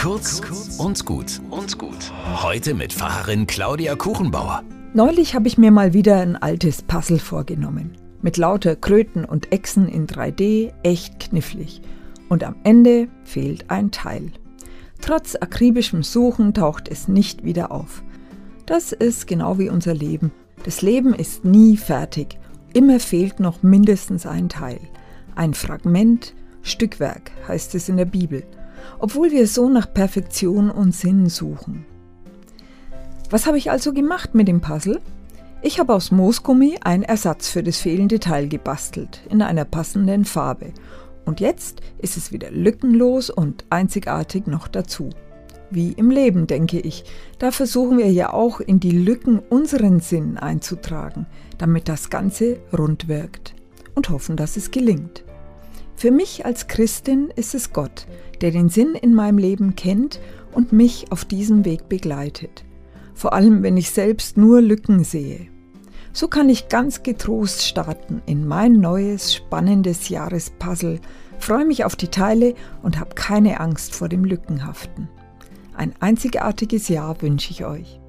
Kurz und gut und gut. Heute mit Pfarrerin Claudia Kuchenbauer. Neulich habe ich mir mal wieder ein altes Puzzle vorgenommen. Mit lauter Kröten und Echsen in 3D, echt knifflig. Und am Ende fehlt ein Teil. Trotz akribischem Suchen taucht es nicht wieder auf. Das ist genau wie unser Leben. Das Leben ist nie fertig. Immer fehlt noch mindestens ein Teil. Ein Fragment, Stückwerk heißt es in der Bibel, obwohl wir so nach Perfektion und Sinn suchen. Was habe ich also gemacht mit dem Puzzle? Ich habe aus Moosgummi einen Ersatz für das fehlende Teil gebastelt, in einer passenden Farbe. Und jetzt ist es wieder lückenlos und einzigartig noch dazu. Wie im Leben, denke ich. Da versuchen wir ja auch in die Lücken unseren Sinn einzutragen, damit das Ganze rund wirkt. Und hoffen, dass es gelingt. Für mich als Christin ist es Gott, der den Sinn in meinem Leben kennt und mich auf diesem Weg begleitet. Vor allem, wenn ich selbst nur Lücken sehe. So kann ich ganz getrost starten in mein neues, spannendes Jahrespuzzle, freue mich auf die Teile und habe keine Angst vor dem Lückenhaften. Ein einzigartiges Jahr wünsche ich euch.